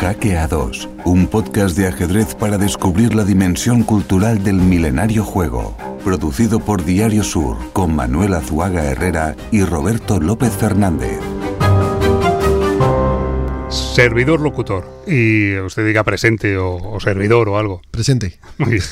Jaque A2, un podcast de ajedrez para descubrir la dimensión cultural del milenario juego. Producido por Diario Sur, con Manuel Azuaga Herrera y Roberto López Fernández. Servidor locutor. Y usted diga presente o, o servidor o algo. Presente. Muy bien.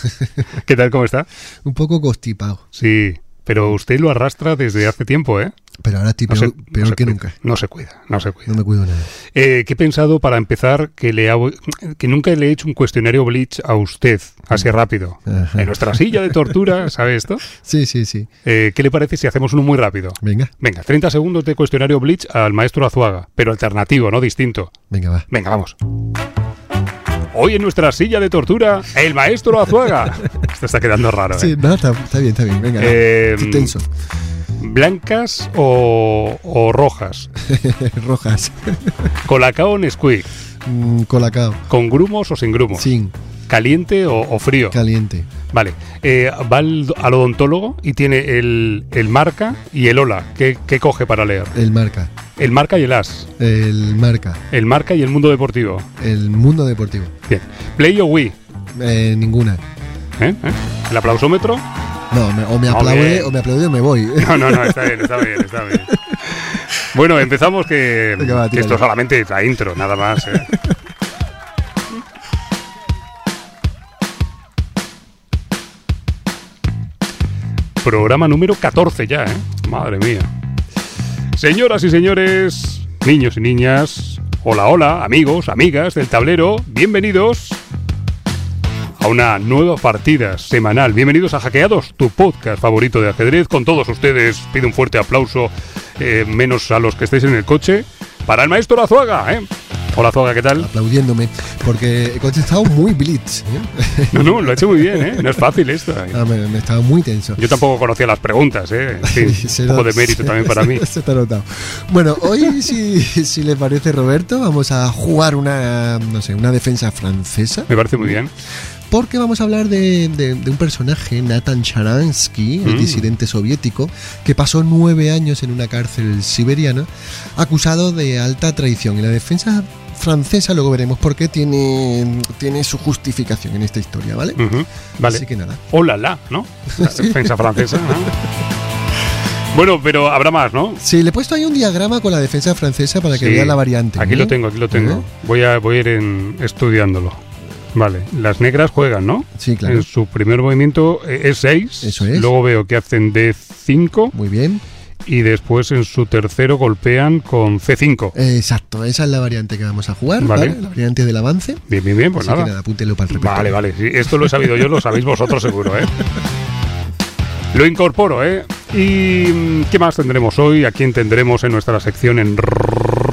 ¿Qué tal? ¿Cómo está? Un poco constipado, Sí, pero usted lo arrastra desde hace tiempo, ¿eh? pero ahora estoy No peor, se- no peor que cuida. nunca. No se cuida, no se cuida. No me cuido nada. Eh, ¿Qué he pensado para empezar que le hago, que nunca le he hecho un cuestionario Bleach a usted, así rápido? Ajá. En nuestra silla de tortura, ¿sabe esto? Sí, sí, sí. Eh, ¿Qué le parece si hacemos uno muy rápido? Venga, Venga, 30 segundos de cuestionario Bleach al maestro Azuaga, pero alternativo, no distinto. venga, va. Venga, vamos. Hoy en nuestra silla de tortura, el maestro Azuaga. Esto está quedando raro, ¿eh? Sí, no, está, está bien, está bien. Venga. Eh, tenso. ¿Blancas o, o rojas? Rojas. ¿Colacao o Nesquik? Mm, colacao. ¿Con grumos o sin grumos? Sin. ¿Caliente o, o frío? Caliente. Vale. Eh, va al, al odontólogo y tiene el, el marca y el hola. ¿Qué, qué coge para leer? El marca. El marca y el as. El marca. El marca y el mundo deportivo. El mundo deportivo. Bien. ¿Play o Wii? Eh, ninguna. ¿Eh? ¿Eh? ¿El aplausómetro? No, me- o me aplaude o me aplaude o me voy. No, no, no, está bien, está bien, está bien. Bueno, empezamos que, Venga, va, que esto solamente es la intro, nada más. Programa número 14 ya, ¿eh? Madre mía. Señoras y señores, niños y niñas, hola, hola, amigos, amigas del tablero, bienvenidos a una nueva partida semanal. Bienvenidos a Hackeados, tu podcast favorito de ajedrez. Con todos ustedes pido un fuerte aplauso, eh, menos a los que estéis en el coche, para el maestro Azuaga. ¿eh? Hola Azuaga, ¿qué tal? Aplaudiéndome. Porque he contestado muy blitz. ¿eh? No, no, lo ha hecho muy bien, ¿eh? No es fácil esto. Ah, me, me estaba muy tenso. Yo tampoco conocía las preguntas, ¿eh? Se un poco de mérito se- también para mí. Se te ha notado. Bueno, hoy, si, si le parece, Roberto, vamos a jugar una, no sé, una defensa francesa. Me parece muy bien. Porque vamos a hablar de, de- de un personaje, Nathan Sharansky, el Mm. disidente soviético, que pasó nueve años en una cárcel siberiana, acusado de alta traición. Y la defensa francesa, luego veremos por qué, tiene, tiene su justificación en esta historia, ¿vale? Vale. Así que nada. Hola, la, ¿no? La defensa francesa, ¿no? Bueno, pero habrá más, ¿no? Sí, le he puesto ahí un diagrama con la defensa francesa para que Sí. vea la variante. Aquí ¿eh? lo tengo, aquí lo tengo. ¿Eh? Voy a, voy a ir en- estudiándolo. Vale, las negras juegan, ¿no? Sí, claro. En su primer movimiento eh, es 6. Eso es. Luego veo que hacen D5 Muy bien. Y después en su tercero golpean con C5. Eh, Exacto, esa es la variante que vamos a jugar, Vale. ¿vale? La variante del avance. Bien, bien, bien, pues Así que nada. apúntelo para el. Vale, vale. sí, esto lo he sabido yo, lo sabéis vosotros seguro, ¿eh? Lo incorporo, ¿eh? ¿Y mm, qué más tendremos hoy? ¿A quién tendremos en nuestra sección en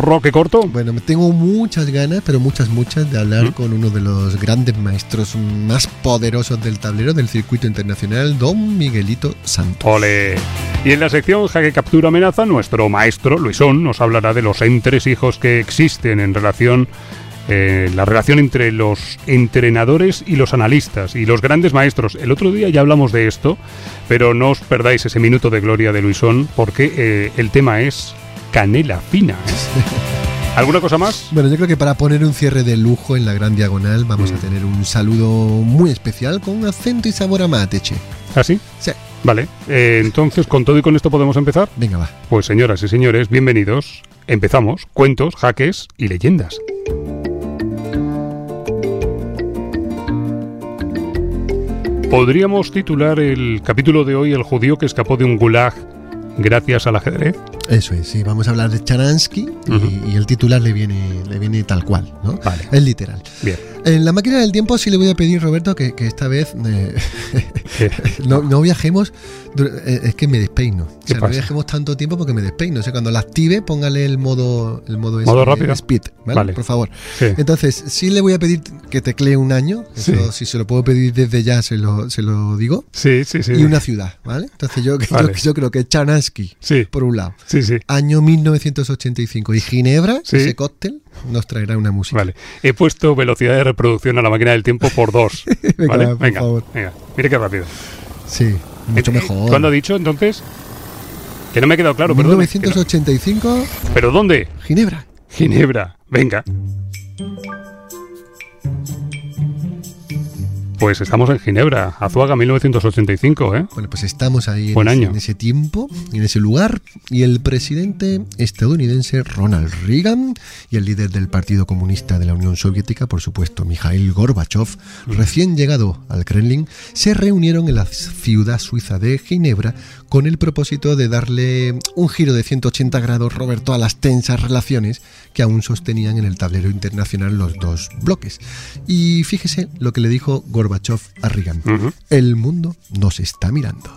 Roque Corto? Bueno, me tengo muchas ganas, pero muchas, muchas, de hablar ¿Mm? con uno de los grandes maestros más poderosos del tablero del circuito internacional, don Miguelito Santos. Ole. Y en la sección Jaque Captura Amenaza, nuestro maestro Luisón nos hablará de los entresijos que existen en relación eh, la relación entre los entrenadores y los analistas y los grandes maestros. El otro día ya hablamos de esto, pero no os perdáis ese minuto de gloria de Luisón porque eh, el tema es canela fina. ¿Alguna cosa más? Bueno, yo creo que para poner un cierre de lujo en la gran diagonal vamos Mm. a tener un saludo muy especial con acento y sabor a mateche. ¿Así? Sí. Vale. Eh, entonces, con todo y con esto podemos empezar. Venga, va. Pues señoras y señores, bienvenidos. Empezamos. Cuentos, jaques y leyendas. ¿Podríamos titular el capítulo de hoy El judío que escapó de un gulag gracias al ajedrez? Eso es, sí, vamos a hablar de Charansky y, y el titular le viene, le viene tal cual, ¿no? Vale. Es literal. Bien. En la máquina del tiempo sí le voy a pedir, Roberto, que, que esta vez eh, no, no viajemos, eh, es que me despeino. O ¿Qué sea, no viajemos tanto tiempo porque me despeino. O sea, cuando la active, póngale el modo el modo, ese ¿Modo de rápido? speed, ¿vale? Vale. Por favor. Sí. Entonces, sí le voy a pedir que teclee un año. Sí. Si se lo puedo pedir desde ya, se lo, se lo digo. Sí, sí, sí. Y una ciudad, ¿vale? Entonces yo, yo- Vale. yo, creo que Charansky, Sí, por un lado, sí, sí. año 1985 y Ginebra, ese cóctel, nos traerá una música. Vale. He puesto velocidad de reproducción a la máquina del tiempo por dos. Venga, ¿Vale? por venga, favor. venga. Mire qué rápido. Sí, mucho Eh, eh, mejor. ¿Cuándo ha dicho entonces? Que no me ha quedado claro, perdón. 1985, ¿Pero dónde? Ginebra. Ginebra. Venga. Pues estamos en Ginebra, Azuaga 1985, ¿eh? Bueno, pues estamos ahí en Buen ese, año. en ese tiempo, en ese lugar, y el presidente estadounidense Ronald Reagan y el líder del Partido Comunista de la Unión Soviética, por supuesto, Mikhail Gorbachev, recién llegado al Kremlin, se reunieron en la ciudad suiza de Ginebra con el propósito de darle un giro de 180 grados, Roberto, a las tensas relaciones que aún sostenían en el tablero internacional los dos bloques. Y fíjese lo que le dijo Gorbachev a Reagan. El mundo nos está mirando.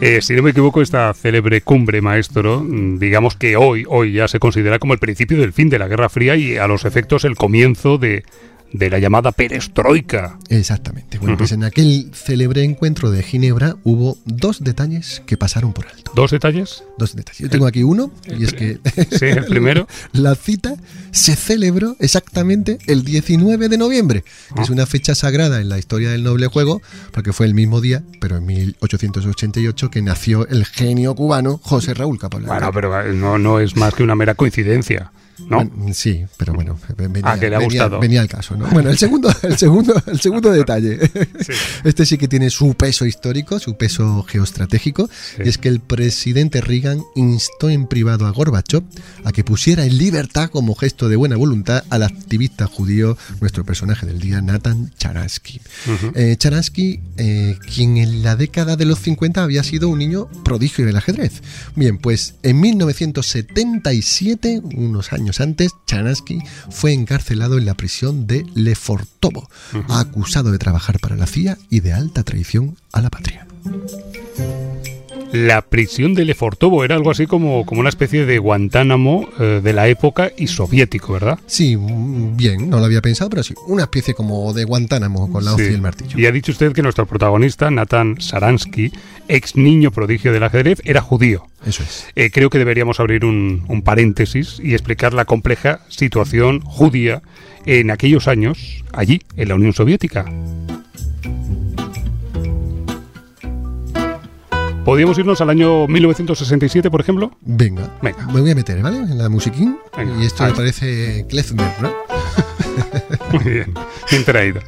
Eh, si no me equivoco, esta célebre cumbre, maestro, digamos que hoy, hoy ya se considera como el principio del fin de la Guerra Fría y a los efectos el comienzo de, de la llamada perestroika. Exactamente. Bueno, pues en aquel célebre encuentro de Ginebra hubo dos detalles que pasaron por alto. ¿Dos detalles? Dos detalles. Yo tengo aquí uno, y es que Sí, el primero. la cita se celebró exactamente el 19 de noviembre, que es una fecha sagrada en la historia del noble juego, porque fue el mismo día, pero en 1888, que nació el genio cubano José Raúl Capablanca. Bueno, pero eh, no, no es más que una mera coincidencia, ¿no? Bueno, sí, pero bueno, venía, Ah, que le ha venía- gustado. venía al caso, ¿no? Bueno, el segundo, el segundo, el segundo detalle. Sí. Este sí que tiene su peso histórico, su peso geoestratégico, Sí. y es que el presidente Reagan instó en privado a Gorbachev a que pusiera en libertad como gesto de buena voluntad al activista judío, nuestro personaje del día, Nathan Charansky. Ujú. Eh, Charansky, eh, quien en la década de los 50 había sido un niño prodigio del ajedrez. Bien, pues en 1977, unos años antes, Charansky fue encarcelado en la prisión de Lefortovo, acusado de trabajar para la CIA y de alta traición a la patria. La prisión de Lefortovo era algo así como, como una especie de Guantánamo eh, de la época y soviético, ¿verdad? Sí, bien, no lo había pensado, pero sí, una especie como de Guantánamo con la hoz Sí. y el martillo. Y ha dicho usted que nuestro protagonista, Nathan Saransky, ex niño prodigio del ajedrez, era judío. Eso es. Eh, creo que deberíamos abrir un, un paréntesis y explicar la compleja situación judía en aquellos años, allí, en la Unión Soviética. ¿Podríamos irnos al año 1967, por ejemplo? Venga, Venga. me voy a meter, ¿vale? En la musiquín. Venga, y esto me parece Klezmer, ¿no? Muy bien, bien traído.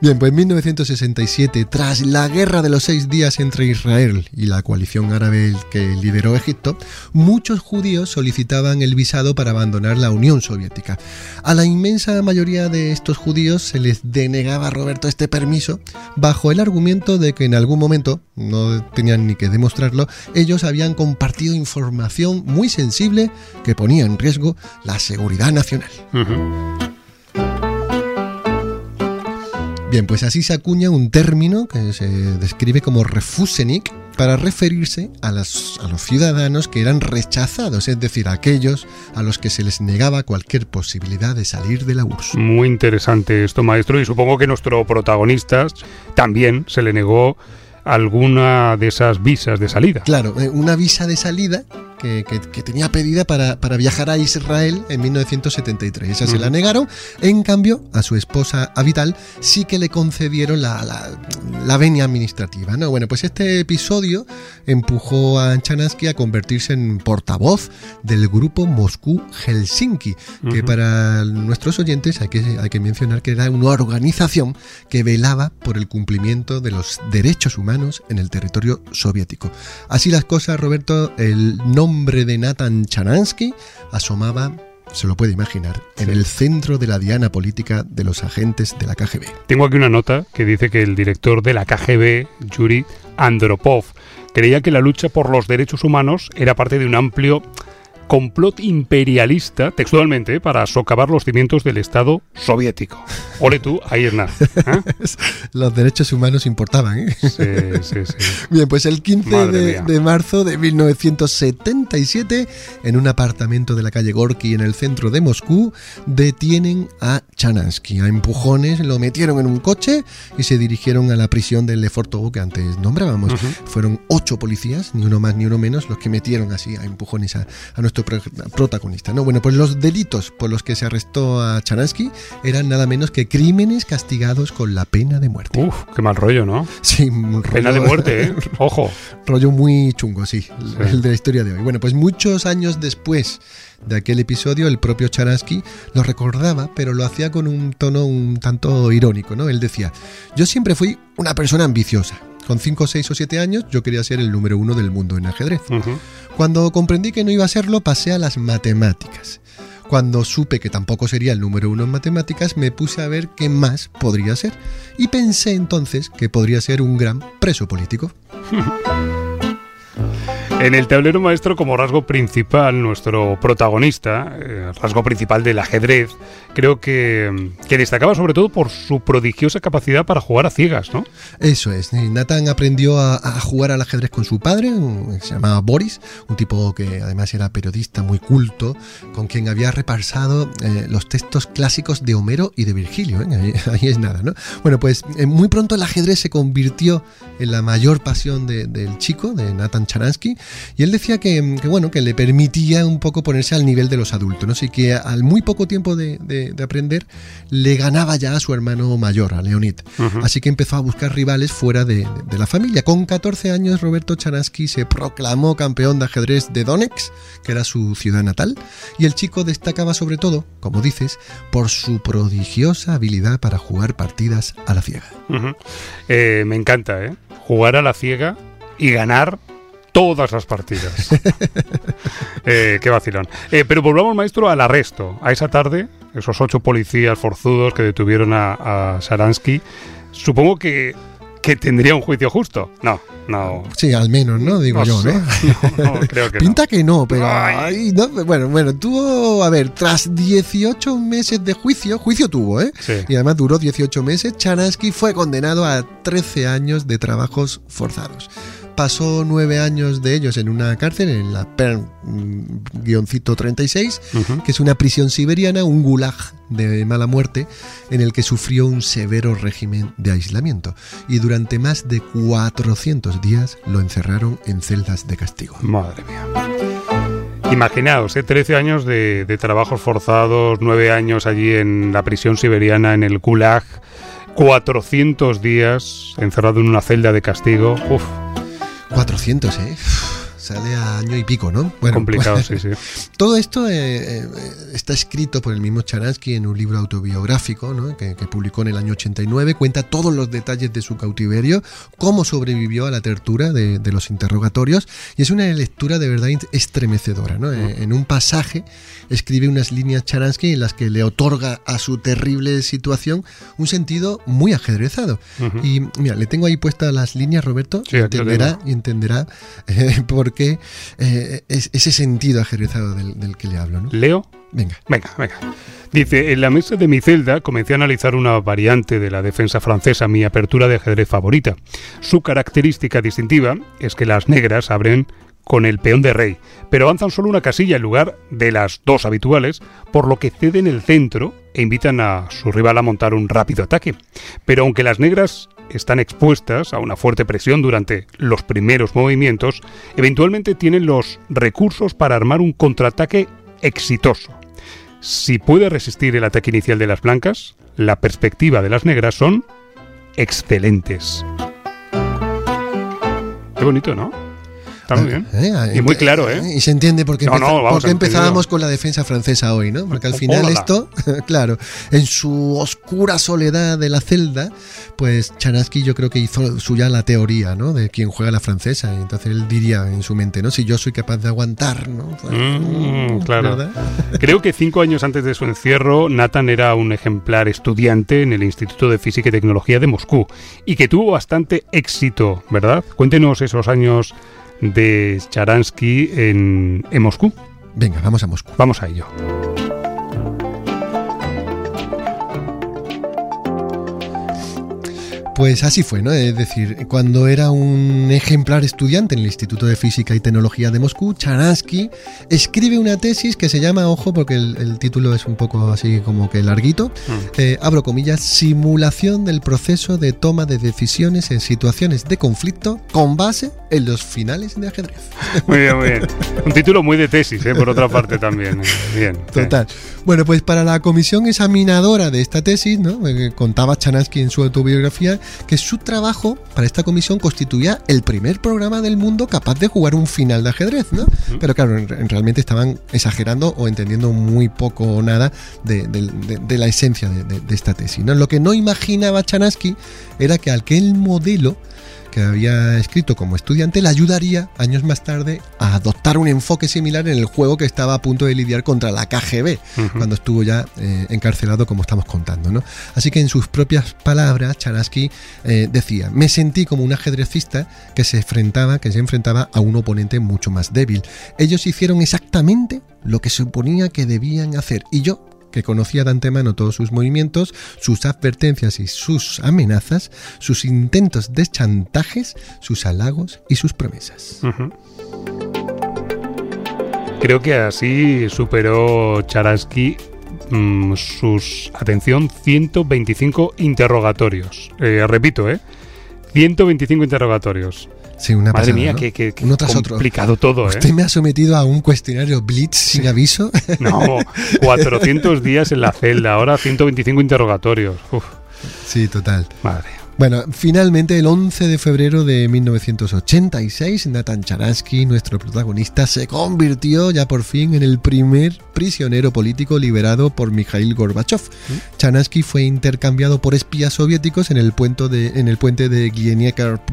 Bien, pues en 1967, tras la guerra de los seis días entre Israel y la coalición árabe que lideró Egipto, muchos judíos solicitaban el visado para abandonar la Unión Soviética. A la inmensa mayoría de estos judíos se les denegaba, Roberto, este permiso bajo el argumento de que en algún momento, no tenían ni que demostrarlo, ellos habían compartido información muy sensible que ponía en riesgo la seguridad nacional. Ujú. Bien, pues así se acuña un término que se describe como Refusenik para referirse a, los ciudadanos que eran rechazados, es decir, a aquellos a los que se les negaba cualquier posibilidad de salir de la URSS. Muy interesante esto, maestro, y supongo que nuestro protagonista también se le negó alguna de esas visas de salida. Claro, eh, una visa de salida que, que- que tenía pedida para, para viajar a Israel en 1973. Esa se Ujú. la negaron. En cambio, a su esposa Avital sí que le concedieron la, la, la venia administrativa. ¿no? Bueno, pues este episodio empujó a Chanansky a convertirse en portavoz del grupo Moscú-Helsinki, que para nuestros oyentes hay que, hay que mencionar que era una organización que velaba por el cumplimiento de los derechos humanos en el territorio soviético. Así las cosas, Roberto, el nombre de Nathan Chanansky asomaba, se lo puede imaginar, en Sí. el centro de la diana política de los agentes de la KGB. Tengo aquí una nota que dice que el director de la KGB, Yuri Andropov, creía que la lucha por los derechos humanos era parte de un amplio complot imperialista, textualmente, para socavar los cimientos del Estado soviético. Ole tú, ahí es nada. ¿eh? Los derechos humanos importaban, ¿eh? Sí, sí, sí. Bien, pues el 15 Madre de, de marzo de 1977, en un apartamento de la calle Gorky en el centro de Moscú, detienen a Chanansky. A empujones lo metieron en un coche y se dirigieron a la prisión de Lefortovo que antes nombrábamos. Ujú. Fueron ocho policías, ni uno más ni uno menos, los que metieron así a empujones a, a nuestro protagonista. ¿no? Bueno, pues los delitos por los que se arrestó a Charansky eran nada menos que crímenes castigados con la pena de muerte. Uf, qué mal rollo, ¿no? Sí, pena de muerte, ¿eh? Ojo. rollo muy chungo, sí, el de la historia de hoy. Bueno, pues muchos años después de aquel episodio, el propio Charansky lo recordaba, pero lo hacía con un tono un tanto irónico, ¿no? Él decía, yo siempre fui una persona ambiciosa. Con 5, 6 o 7 años yo quería ser el número uno del mundo en ajedrez. Cuando comprendí que no iba a serlo, pasé a las matemáticas. Cuando supe que tampoco sería el número uno en matemáticas, me puse a ver qué más podría ser. Y pensé entonces que podría ser un gran preso político. En el tablero maestro, como rasgo principal, nuestro protagonista, el eh, rasgo principal del ajedrez, creo que, destacaba sobre todo por su prodigiosa capacidad para jugar a ciegas, ¿no? Eso es. Nathan aprendió a, jugar al ajedrez con su padre, se llamaba Boris, un tipo que además era periodista muy culto, con quien había repasado eh, los textos clásicos de Homero y de Virgilio. ¿eh? Ahí, es nada, ¿no? Bueno, pues muy pronto el ajedrez se convirtió en la mayor pasión del chico, de Nathan Charansky, y él decía que, bueno, que le permitía un poco ponerse al nivel de los adultos, ¿no? Así que al muy poco tiempo de, aprender, le ganaba ya a su hermano mayor, a Leonid. Así que empezó a buscar rivales fuera de, la familia. Con 14 años, Roberto Chanansky se proclamó campeón de ajedrez de Donetsk, que era su ciudad natal, y el chico destacaba sobre todo, como dices, por su prodigiosa habilidad para jugar partidas a la ciega. Eh, me encanta, ¿eh? Jugar a la ciega y ganar todas las partidas. Eh, qué vacilón. Eh, pero volvamos, maestro, al arresto. A esa tarde, esos ocho policías forzudos que detuvieron a, a Sharansky, supongo que, que tendría un juicio justo. No, no. Sí, al menos, ¿no? Digo yo, ¿no? no, creo que Pinta que no, pero. bueno, bueno, tuvo. A ver, tras 18 meses de juicio, juicio tuvo, ¿eh? Sí. Y además duró 18 meses, Charansky fue condenado a 13 años de trabajos forzados pasó nueve años de ellos en una cárcel, en la PERM-36, que es una prisión siberiana, un gulag de mala muerte, en el que sufrió un severo régimen de aislamiento. Y durante más de 400 días lo encerraron en celdas de castigo. Madre mía. Imaginaos, 13 ¿eh? años de, de, trabajos forzados, 9 años allí en la prisión siberiana, en el Gulag, 400 días encerrado en una celda de castigo. Uf. 400, ¿eh? Sale a año y pico, ¿no? Bueno, Complicado, sí, sí. Todo esto eh, eh, está escrito por el mismo Charansky en un libro autobiográfico ¿no? que, publicó en el año 89. Cuenta todos los detalles de su cautiverio, cómo sobrevivió a la tortura de, los interrogatorios. Y es una lectura de verdad estremecedora. ¿no? Mm. En un pasaje escribe unas líneas Charansky en las que le otorga a su terrible situación un sentido muy ajedrezado. Y mira, le tengo ahí puestas las líneas, Roberto. Sí, entenderá y entenderá eh, por eh, es ese sentido ajedrezado del, que le hablo. ¿no? ¿Leo? Venga. Venga, venga. Dice, en la mesa de mi celda comencé a analizar una variante de la defensa francesa, mi apertura de ajedrez favorita. Su característica distintiva es que las negras abren con el peón de rey, pero avanzan solo una casilla en lugar de las dos habituales, por lo que ceden el centro e invitan a su rival a montar un rápido ataque. Pero aunque las negras están expuestas a una fuerte presión durante los primeros movimientos, eventualmente tienen los recursos para armar un contraataque exitoso. Si puede resistir el ataque inicial de las blancas, la perspectiva de las negras son excelentes. Qué bonito, ¿no? Está muy bien. Eh, y muy claro, ¿eh? Y se entiende por qué, empezábamos con la defensa francesa hoy, ¿no? Porque al final esto, claro, en su oscura soledad de la celda, pues Chanaski yo creo que hizo suya la teoría, ¿no? De quien juega la francesa. Y entonces él diría en su mente, ¿no? Si yo soy capaz de aguantar, ¿no? Pues, mm, claro. Creo que cinco años antes de su encierro, Nathan era un ejemplar estudiante en el Instituto de Física y Tecnología de Moscú y que tuvo bastante éxito, ¿verdad? Cuéntenos esos años de Charansky en, en Moscú. Venga, vamos a Moscú. Vamos a ello. Pues así fue, ¿no? Es decir, cuando era un ejemplar estudiante en el Instituto de Física y Tecnología de Moscú, Charansky escribe una tesis que se llama, ojo, porque el, título es un poco así como que larguito, mm. eh, abro comillas, simulación del proceso de toma de decisiones en situaciones de conflicto con base en los finales de ajedrez. Muy bien, muy bien. Un título muy de tesis, ¿eh? por otra parte también. Bien. Total. Bueno, pues para la comisión examinadora de esta tesis, ¿no? Eh, contaba Chanansky en su autobiografía que su trabajo para esta comisión constituía el primer programa del mundo capaz de jugar un final de ajedrez, ¿no? Pero claro, realmente estaban exagerando o entendiendo muy poco o nada de, la esencia de, esta tesis. ¿no? Lo que no imaginaba Chanansky era que aquel modelo que había escrito como estudiante le ayudaría años más tarde a adoptar un enfoque similar en el juego que estaba a punto de lidiar contra la KGB, cuando estuvo ya eh, encarcelado como estamos contando. ¿no? Así que en sus propias palabras, Charansky eh, decía, me sentí como un ajedrecista que se enfrentaba, que se enfrentaba a un oponente mucho más débil. Ellos hicieron exactamente lo que suponía que debían hacer y yo que conocía de antemano todos sus movimientos, sus advertencias y sus amenazas, sus intentos de chantajes, sus halagos y sus promesas. Creo que así superó Charansky mm, sus, atención, 125 interrogatorios. Eh, repito, ¿eh? 125 interrogatorios. Sí, una Madre mía, que, que, complicado todo, ¿eh? ¿Usted me ha sometido a un cuestionario Blitz sin aviso? No, 400 días en la celda, ahora 125 interrogatorios. Sí, total. Madre. Bueno, finalmente el 11 de febrero de 1986, Nathan Charansky, nuestro protagonista, se convirtió ya por fin en el primer prisionero político liberado por Mikhail Gorbachev. ¿Mm? Charansky fue intercambiado por espías soviéticos en el, puente de, en el puente de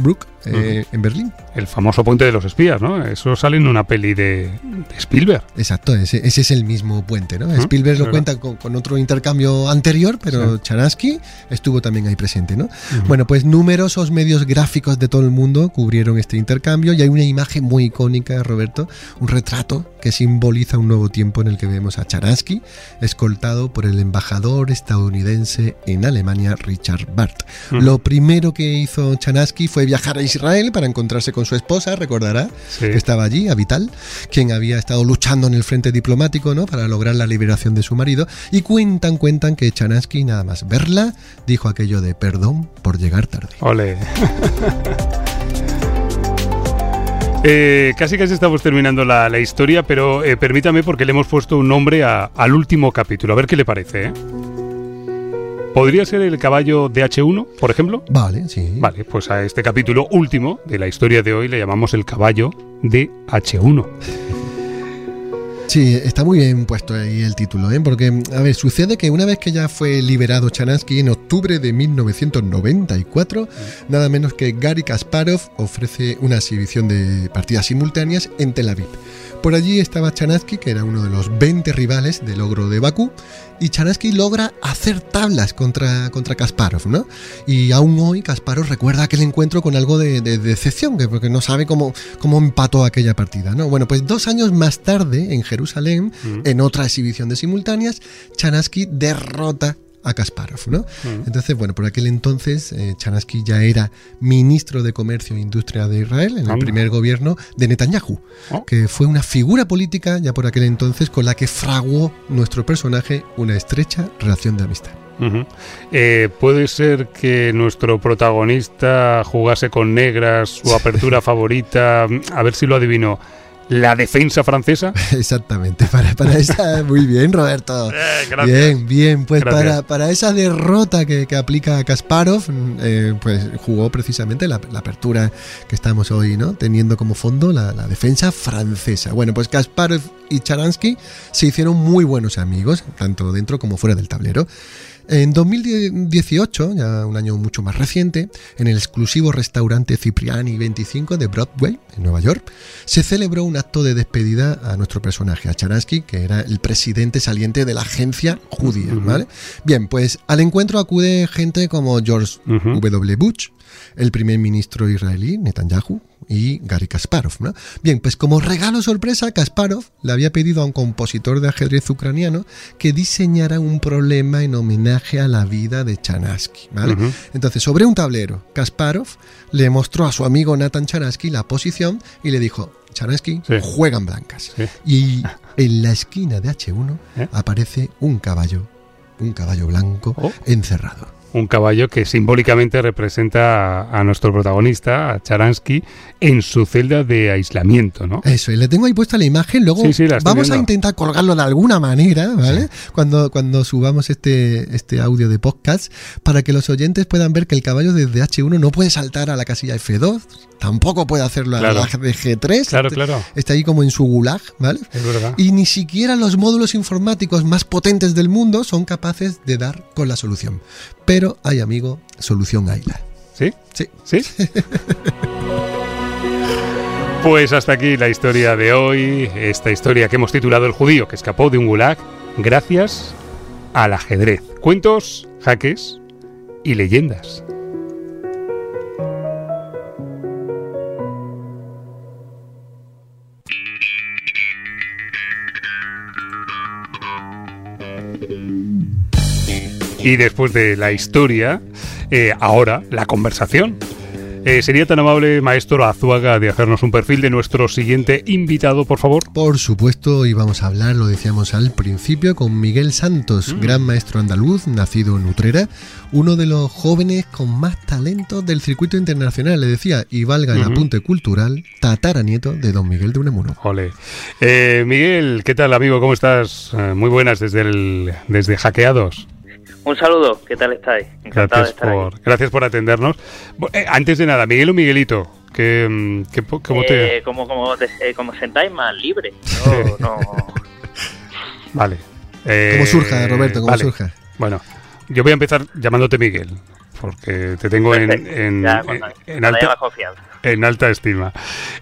Brook eh, en Berlín. El famoso puente de los espías, ¿no? Eso sale en una peli de, Spielberg. Exacto, ese, es el mismo puente, ¿no? Spielberg lo cuenta con, otro intercambio anterior, pero Charansky estuvo también ahí presente, ¿no? Bueno, pues numerosos medios gráficos de todo el mundo cubrieron este intercambio y hay una imagen muy icónica, Roberto, un retrato que simboliza un nuevo tiempo en el que vemos a Charansky escoltado por el embajador estadounidense en Alemania, Richard Barth. Lo primero que hizo Charansky fue viajar a Israel para encontrarse con su esposa, recordará, que estaba allí, a Vital, quien había estado luchando en el frente diplomático ¿no? para lograr la liberación de su marido. Y cuentan, cuentan que Chanansky, nada más verla, dijo aquello de perdón por llegar tarde. Ole. Eh, casi casi estamos terminando la, historia, pero eh, permítame porque le hemos puesto un nombre al último capítulo. A ver qué le parece. ¿eh? ¿Podría ser el caballo de H1, por ejemplo? Vale, sí. Vale, pues a este capítulo último de la historia de hoy le llamamos el caballo de H1. Sí, está muy bien puesto ahí el título, ¿eh? porque, a ver, sucede que una vez que ya fue liberado Chanansky en octubre de 1994, nada menos que Gary Kasparov ofrece una exhibición de partidas simultáneas en Tel Aviv. Por allí estaba Chanansky, que era uno de los 20 rivales del ogro de Bakú, y Chanansky logra hacer tablas contra, contra Kasparov, ¿no? Y aún hoy Kasparov recuerda aquel encuentro con algo de, decepción, que porque no sabe cómo, cómo empató aquella partida, ¿no? Bueno, pues dos años más tarde, en Jerusalén, mm. en otra exhibición de simultáneas, Chanansky derrota a Kasparov, ¿no? Mm. Entonces, bueno, por aquel entonces eh, Chanansky ya era ministro de Comercio e Industria de Israel en el primer gobierno de Netanyahu, oh. que fue una figura política ya por aquel entonces con la que fraguó nuestro personaje una estrecha relación de amistad. Eh, ¿Puede ser que nuestro protagonista jugase con negras, su apertura favorita? A ver si lo adivino la defensa francesa. Exactamente, para, para esa, muy bien Roberto. Eh, bien, bien, pues para, para, esa derrota que, que aplica Kasparov, eh, pues jugó precisamente la, apertura que estamos hoy, ¿no? Teniendo como fondo la, la, defensa francesa. Bueno, pues Kasparov y Charansky se hicieron muy buenos amigos, tanto dentro como fuera del tablero. En 2018, ya un año mucho más reciente, en el exclusivo restaurante Cipriani 25 de Broadway, en Nueva York, se celebró un acto de despedida a nuestro personaje, a Charansky, que era el presidente saliente de la agencia judía. ¿vale? Bien, pues al encuentro acude gente como George W. Bush, el primer ministro israelí, Netanyahu, y Gary Kasparov. ¿no? Bien, pues como regalo sorpresa, Kasparov le había pedido a un compositor de ajedrez ucraniano que diseñara un problema en homenaje a la vida de Chanansky. ¿vale? Entonces, sobre un tablero, Kasparov le mostró a su amigo Nathan Chanansky la posición y le dijo, Chanansky, Sí. juegan blancas. Sí. Y en la esquina de H1 ¿Eh? aparece un caballo, un caballo blanco Oh. encerrado. Un caballo que simbólicamente representa a, a nuestro protagonista, a Charansky, en su celda de aislamiento, ¿no? Eso, y le tengo ahí puesta la imagen, luego Sí, sí, la estoy vamos a intentar colgarlo de alguna manera, ¿vale? Cuando, cuando subamos este, este audio de podcast, para que los oyentes puedan ver que el caballo desde H1 no puede saltar a la casilla F2, tampoco puede hacerlo Claro. a la de G3, Claro, está- claro. está ahí como en su gulag, ¿vale? Es verdad. Y ni siquiera los módulos informáticos más potentes del mundo son capaces de dar con la solución. Pero hay, amigo, solución AILA. ¿Sí? Sí. ¿Sí? Pues hasta aquí la historia de hoy, esta historia que hemos titulado El judío que escapó de un gulag gracias al ajedrez. Cuentos, jaques y leyendas. Y después de la historia, eh, ahora la conversación. Eh, ¿Sería tan amable, maestro Azuaga, de hacernos un perfil de nuestro siguiente invitado, por favor? Por supuesto, íbamos a hablar, lo decíamos al principio, con Miguel Santos, gran maestro andaluz, nacido en Utrera, uno de los jóvenes con más talento del circuito internacional, le decía, y valga el apunte cultural, tataranieto de don Miguel de Unamuno. Ole. Eh, Miguel, ¿qué tal, amigo? ¿Cómo estás? Eh, muy buenas desde, el, desde Hackeados. Un saludo, ¿qué tal estáis? Encantado Gracias de estar por, aquí. gracias por atendernos. Eh, antes de nada, Miguel o Miguelito, que, mm, que ¿cómo te...? Eh, como, como, te- eh, como sentáis más libre. No, no. Vale. Eh, Como surja, Roberto, como vale. surja. Bueno, yo voy a empezar llamándote Miguel, porque te tengo en, en, Ya, en- alta, en alta estima.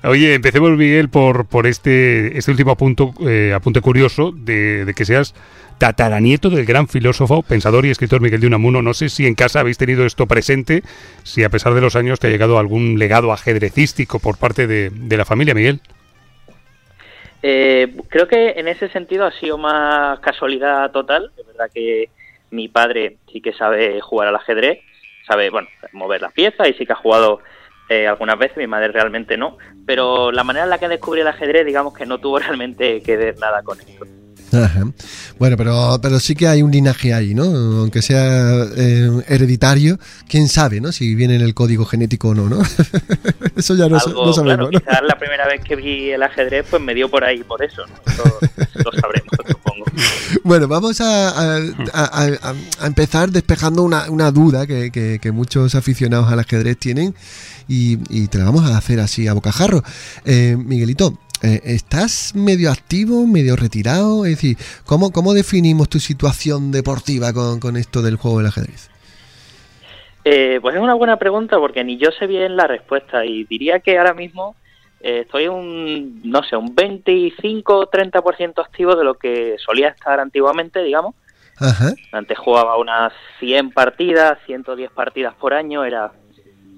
Oye, empecemos, Miguel, por, por este, este último apunto, eh, apunte curioso de, de que seas tataranieto del gran filósofo, pensador y escritor Miguel de Unamuno. No sé si en casa habéis tenido esto presente, si a pesar de los años te ha llegado algún legado ajedrecístico por parte de, la familia, Miguel. Eh, creo que en ese sentido ha sido más casualidad total. Es verdad que mi padre sí que sabe jugar al ajedrez, sabe, bueno, mover las piezas y sí que ha jugado eh, algunas veces, mi madre realmente no. Pero la manera en la que descubrí el ajedrez, digamos que no tuvo realmente que ver nada con esto. Ajá. Bueno, pero, pero sí que hay un linaje ahí, ¿no? Aunque sea eh, hereditario, quién sabe, ¿no? Si viene en el código genético o no, ¿no? Eso ya no, Algo, no sabemos, claro, ¿no? quizás la primera vez que vi el ajedrez, pues me dio por ahí por eso, ¿no? Eso lo sabremos, supongo. Bueno, vamos a, a- a- a- a empezar despejando una, una duda que, que- que muchos aficionados al ajedrez tienen y, y te la vamos a hacer así a bocajarro. Eh, Miguelito, eh, ¿estás medio activo, medio retirado? Es decir, ¿cómo, cómo definimos tu situación deportiva con, con esto del juego del ajedrez? Eh, pues es una buena pregunta porque ni yo sé bien la respuesta y diría que ahora mismo eh, estoy un, no sé, un 25-30% activo de lo que solía estar antiguamente, digamos. Ajá. Antes jugaba unas 100 partidas, 110 partidas por año, era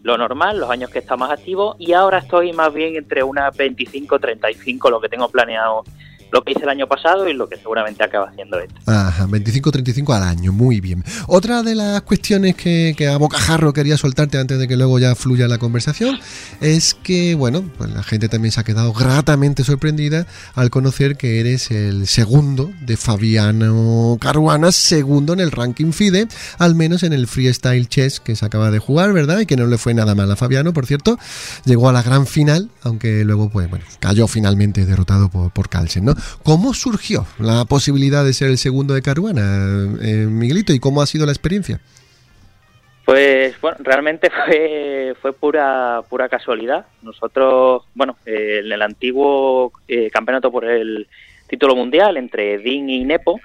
lo normal, los años que está más activo, y ahora estoy más bien entre unas 25-35, lo que tengo planeado, lo que hice el año pasado y lo que seguramente acaba haciendo este. Ajá, 25-35 al año, muy bien. Otra de las cuestiones que, que a bocajarro quería soltarte antes de que luego ya fluya la conversación es que, bueno, pues la gente también se ha quedado gratamente sorprendida al conocer que eres el segundo de Fabiano Caruana, segundo en el ranking FIDE, al menos en el freestyle chess que se acaba de jugar, ¿verdad? Y que no le fue nada mal a Fabiano, por cierto. Llegó a la gran final, aunque luego, pues, bueno, cayó finalmente derrotado por, por Carlsen, ¿no? ¿Cómo surgió la posibilidad de ser el segundo de Caruana, eh, Miguelito? ¿Y cómo ha sido la experiencia? Pues bueno, realmente fue, fue pura pura casualidad. Nosotros, bueno, eh, en el antiguo eh, campeonato por el título mundial entre DIN y Nepo,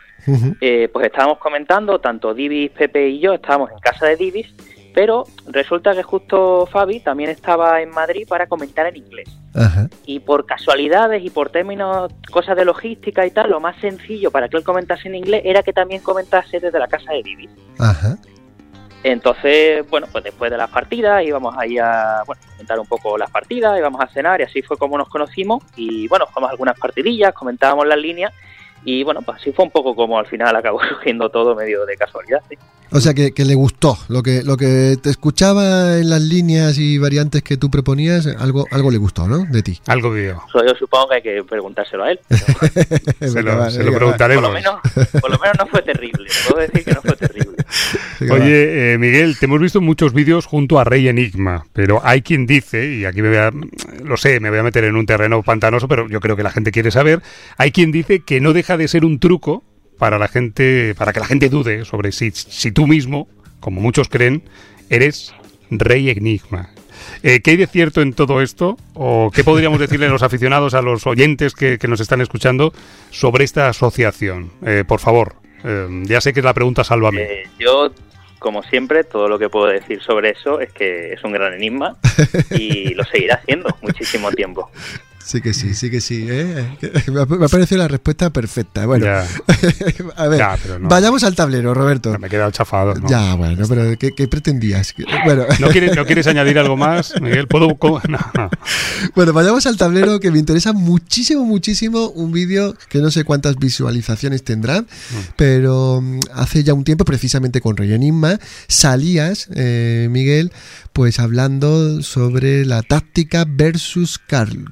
eh, pues estábamos comentando, tanto Divis, Pepe y yo estábamos en casa de Divis, pero resulta que justo Fabi también estaba en Madrid para comentar en inglés. Ajá. Y por casualidades y por términos, cosas de logística y tal, lo más sencillo para que él comentase en inglés era que también comentase desde la casa de Divis. Ajá. Entonces, bueno, pues después de las partidas íbamos ahí a bueno, comentar un poco las partidas, íbamos a cenar y así fue como nos conocimos y bueno, jugamos algunas partidillas, comentábamos las líneas y bueno, pues así fue un poco como al final acabó surgiendo todo medio de casualidad. ¿sí? O sea que, que, le gustó, lo que, lo que te escuchaba en las líneas y variantes que tú proponías, algo, algo le gustó, ¿no? De ti. Algo vio. yo supongo que hay que preguntárselo a él. se, lo, se lo, preguntaremos. Por lo, menos, por lo menos no fue terrible, puedo decir que no fue terrible. Oye, eh, Miguel, te hemos visto muchos vídeos junto a Rey Enigma, pero hay quien dice, y aquí me voy a, lo sé, me voy a meter en un terreno pantanoso, pero yo creo que la gente quiere saber, hay quien dice que no deja de ser un truco para la gente, para que la gente dude sobre si, si tú mismo, como muchos creen, eres Rey Enigma. Eh, ¿Qué hay de cierto en todo esto? ¿O qué podríamos decirle a los aficionados, a los oyentes que, que nos están escuchando sobre esta asociación? Eh, por favor, eh, ya sé que es la pregunta sálvame. Eh, yo, como siempre, todo lo que puedo decir sobre eso es que es un gran enigma y lo seguirá haciendo muchísimo tiempo. Sí que sí, sí que sí. ¿eh? Me ha parecido la respuesta perfecta. Bueno, Ya. a ver, Ya, pero no. vayamos al tablero, Roberto. Me he quedado chafado. ¿no? Ya, bueno, pero ¿qué, qué pretendías? Bueno, ¿No quieres, ¿No quieres añadir algo más, Miguel? ¿Puedo...? bueno, vayamos al tablero que me interesa muchísimo, muchísimo. Un vídeo que no sé cuántas visualizaciones tendrá, pero mm, hace ya un tiempo, precisamente con Rey Enigma, salías, eh, Miguel, pues hablando sobre la táctica versus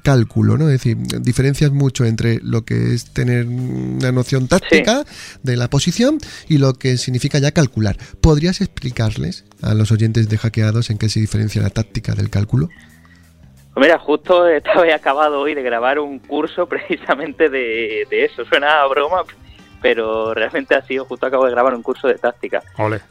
cálculo, ¿no? Es decir, diferencias mucho entre lo que es tener una noción táctica de la posición y lo que significa ya calcular. ¿Podrías explicarles a los oyentes de hackeados en qué se diferencia la táctica del cálculo? Pues mira, justo estaba he acabado hoy de grabar un curso precisamente de, de eso. Suena a broma, pero realmente ha sido, justo acabo de grabar un curso de táctica.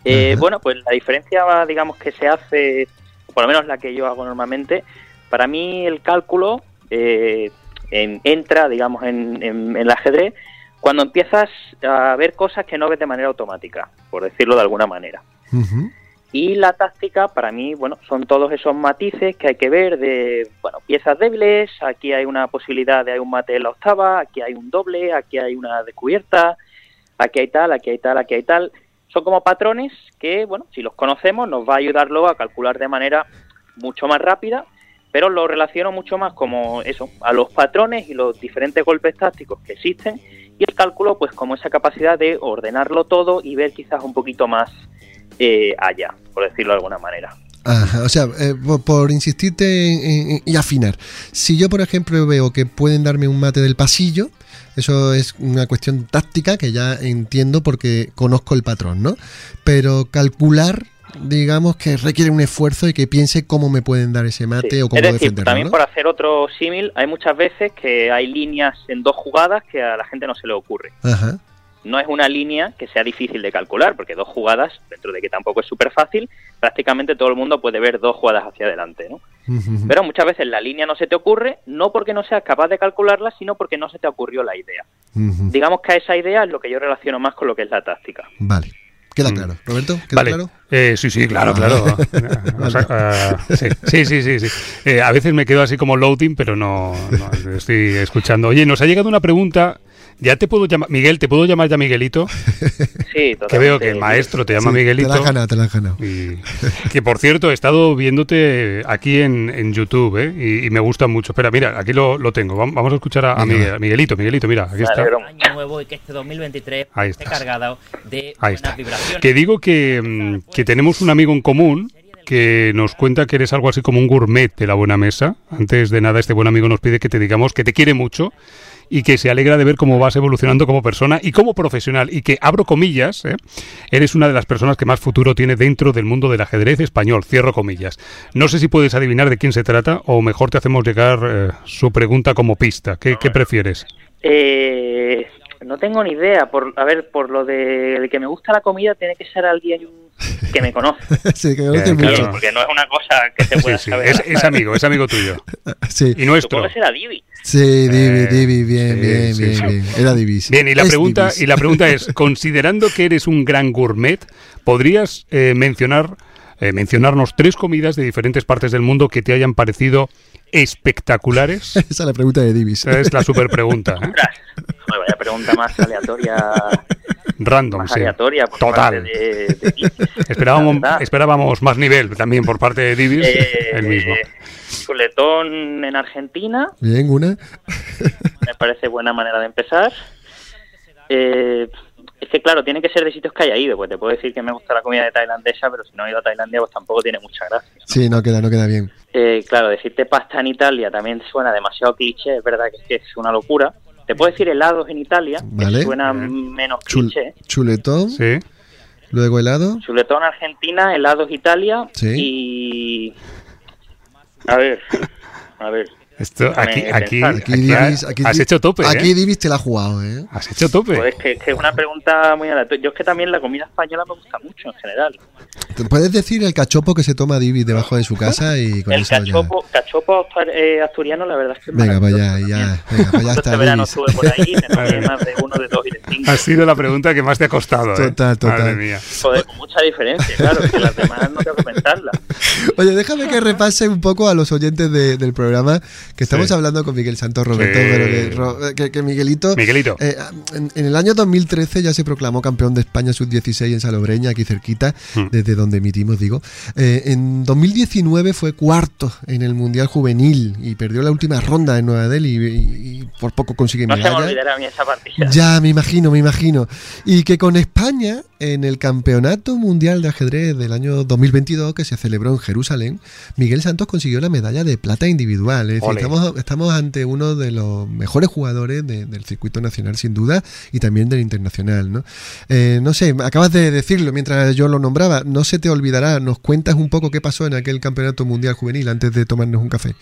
Eh, bueno, pues la diferencia, digamos, que se hace, por lo menos la que yo hago normalmente, para mí el cálculo eh, en- entra, digamos, en, en- en el ajedrez cuando empiezas a ver cosas que no ves de manera automática, por decirlo de alguna manera. Y la táctica, para mí, bueno, son todos esos matices que hay que ver de, bueno, piezas débiles, aquí hay una posibilidad de hay un mate en la octava, aquí hay un doble, aquí hay una descubierta, aquí hay tal, aquí hay tal, aquí hay tal. Son como patrones que, bueno, si los conocemos nos va a ayudar a calcular de manera mucho más rápida, pero lo relaciono mucho más como eso, a los patrones y los diferentes golpes tácticos que existen y el cálculo pues como esa capacidad de ordenarlo todo y ver quizás un poquito más eh, allá, por decirlo de alguna manera. O sea, eh, por, insistirte en- y afinar. Si yo, por ejemplo, veo que pueden darme un mate del pasillo, eso es una cuestión táctica que ya entiendo porque conozco el patrón, ¿no? Pero calcular, digamos que requiere un esfuerzo y que piense cómo me pueden dar ese mate Sí. o cómo es decir, defenderlo, también ¿no? por hacer otro símil, hay muchas veces que hay líneas en dos jugadas que a la gente no se le ocurre. Ajá. No es una línea que sea difícil de calcular, porque dos jugadas, dentro de que tampoco es súper fácil, prácticamente todo el mundo puede ver dos jugadas hacia adelante, ¿no? Pero muchas veces la línea no se te ocurre, no porque no seas capaz de calcularla, sino porque no se te ocurrió la idea. Digamos que a esa idea es lo que yo relaciono más con lo que es la táctica. Vale. Queda Mm. claro. Roberto, ¿queda Vale. claro? Eh, sí, sí, claro, claro. O sea, ah, sí, sí, sí, sí. sí. Eh, a veces me quedo así como loading, pero no, no, estoy escuchando. Oye, nos ha llegado una pregunta. Ya te puedo llamar, Miguel, ¿te puedo llamar ya Miguelito? Sí, totalmente. Que veo que el maestro te llama Sí, Miguelito. Te la han ganado, te la han ganado. Y que por cierto, he estado viéndote aquí en, en YouTube ¿eh? y, y me gusta mucho. Espera, mira, aquí lo, lo tengo. Vam- Vamos a escuchar a, Miguel- Miguelito. Miguelito, mira, aquí está. año nuevo y que este 2023 Ahí esté cargado de Ahí buenas está. vibraciones. Que digo que, mm, que tenemos un amigo en común que nos cuenta que eres algo así como un gourmet de la buena mesa. Antes de nada, este buen amigo nos pide que te digamos que te quiere mucho y que se alegra de ver cómo vas evolucionando como persona y como profesional y que, abro comillas, ¿eh? eres una de las personas que más futuro tiene dentro del mundo del ajedrez español, cierro comillas. No sé si puedes adivinar de quién se trata o mejor te hacemos llegar eh, su pregunta como pista. ¿Qué, qué prefieres? Eh, no tengo ni idea. Por, a ver, por lo de el que me gusta la comida, tiene que ser alguien que me conoce. sí, que me conoce Eh, claro. mucho. Porque no es una cosa que se pueda sí, saber. Es, es amigo, es amigo tuyo. Sí, Y nuestro. Supongo que será Divi. sí, Divi, Eh, Divi, bien, sí, bien, sí, bien, sí. bien. Era Divis. Bien, y la Es pregunta Divis. y la pregunta es, considerando que eres un gran gourmet, ¿podrías eh, mencionar eh, mencionarnos tres comidas de diferentes partes del mundo que te hayan parecido espectaculares? Esa es la pregunta de Divis. Esa es la super pregunta. ¿eh? Vaya pregunta más aleatoria. Random, más sí. aleatoria por Total. parte de, de. Esperábamos, esperábamos más nivel también por parte de Divis, Eh, el mismo. Chuletón en Argentina, Bien, una. me parece buena manera de empezar. Eh, es que claro, tiene que ser de sitios que haya ido, pues te puedo decir que me gusta la comida de tailandesa, pero si no he ido a Tailandia pues tampoco tiene mucha gracia. ¿no? Sí, no queda, no queda bien. Eh, claro, decirte pasta en Italia también suena demasiado cliché, es verdad que es, que es una locura. Te puedo decir helados en Italia, Vale. que suena menos Chul- cliché. chuletón, Sí. luego helado. Chuletón Argentina, helados Italia Sí. y... A ver, a ver. Esto, aquí, aquí. Aquí, aquí Divis, has, aquí has Di- hecho tope, ¿eh? Aquí Divis te la ha jugado, ¿eh? Has hecho tope. Pues es que, que es una pregunta muy aleatoria. Yo es que también la comida española me gusta mucho en general. ¿Te puedes decir el cachopo que se toma Divis debajo de su casa y con El eso ya... cachopo, cachopo astur- eh, asturiano, la verdad es que Venga, vaya, ya, venga, pues ya Yo está, Este verano estuve por ahí, me más de uno, de dos y de cinco. Ha sido la pregunta que más te ha costado, ¿eh? Total, total. Madre mía. Joder, con mucha diferencia, claro, que las demás no tengo que pensarlas. Oye, déjame que repase un poco a los oyentes de- del programa, que estamos Sí. hablando con Miguel Santos Roberto, Sí. pero que, Ro- que- que Miguelito... Miguelito. eh, en, en el año 2013 ya se proclamó campeón de España sub-16 en Salobreña, aquí cerquita, Hmm. desde donde emitimos, digo. Eh, en 2019 fue cuarto en el Mundial Juvenil y perdió la última ronda en Nueva Delhi y, y por poco consigue No se me olvidará a mí esa partida. Ya, me imagino, me imagino. Y que con España, en el Campeonato Mundial de Ajedrez del año 2022, que se celebró en Jerusalén, Miguel Santos consiguió la medalla de plata individual. Es decir, estamos, estamos ante uno de los mejores jugadores de- del circuito nacional, sin duda, y también del internacional. ¿no? Eh, no sé, acabas de decirlo mientras yo lo nombraba, no se te olvidará, nos cuentas un poco qué pasó en aquel Campeonato Mundial Juvenil antes de tomarnos un café.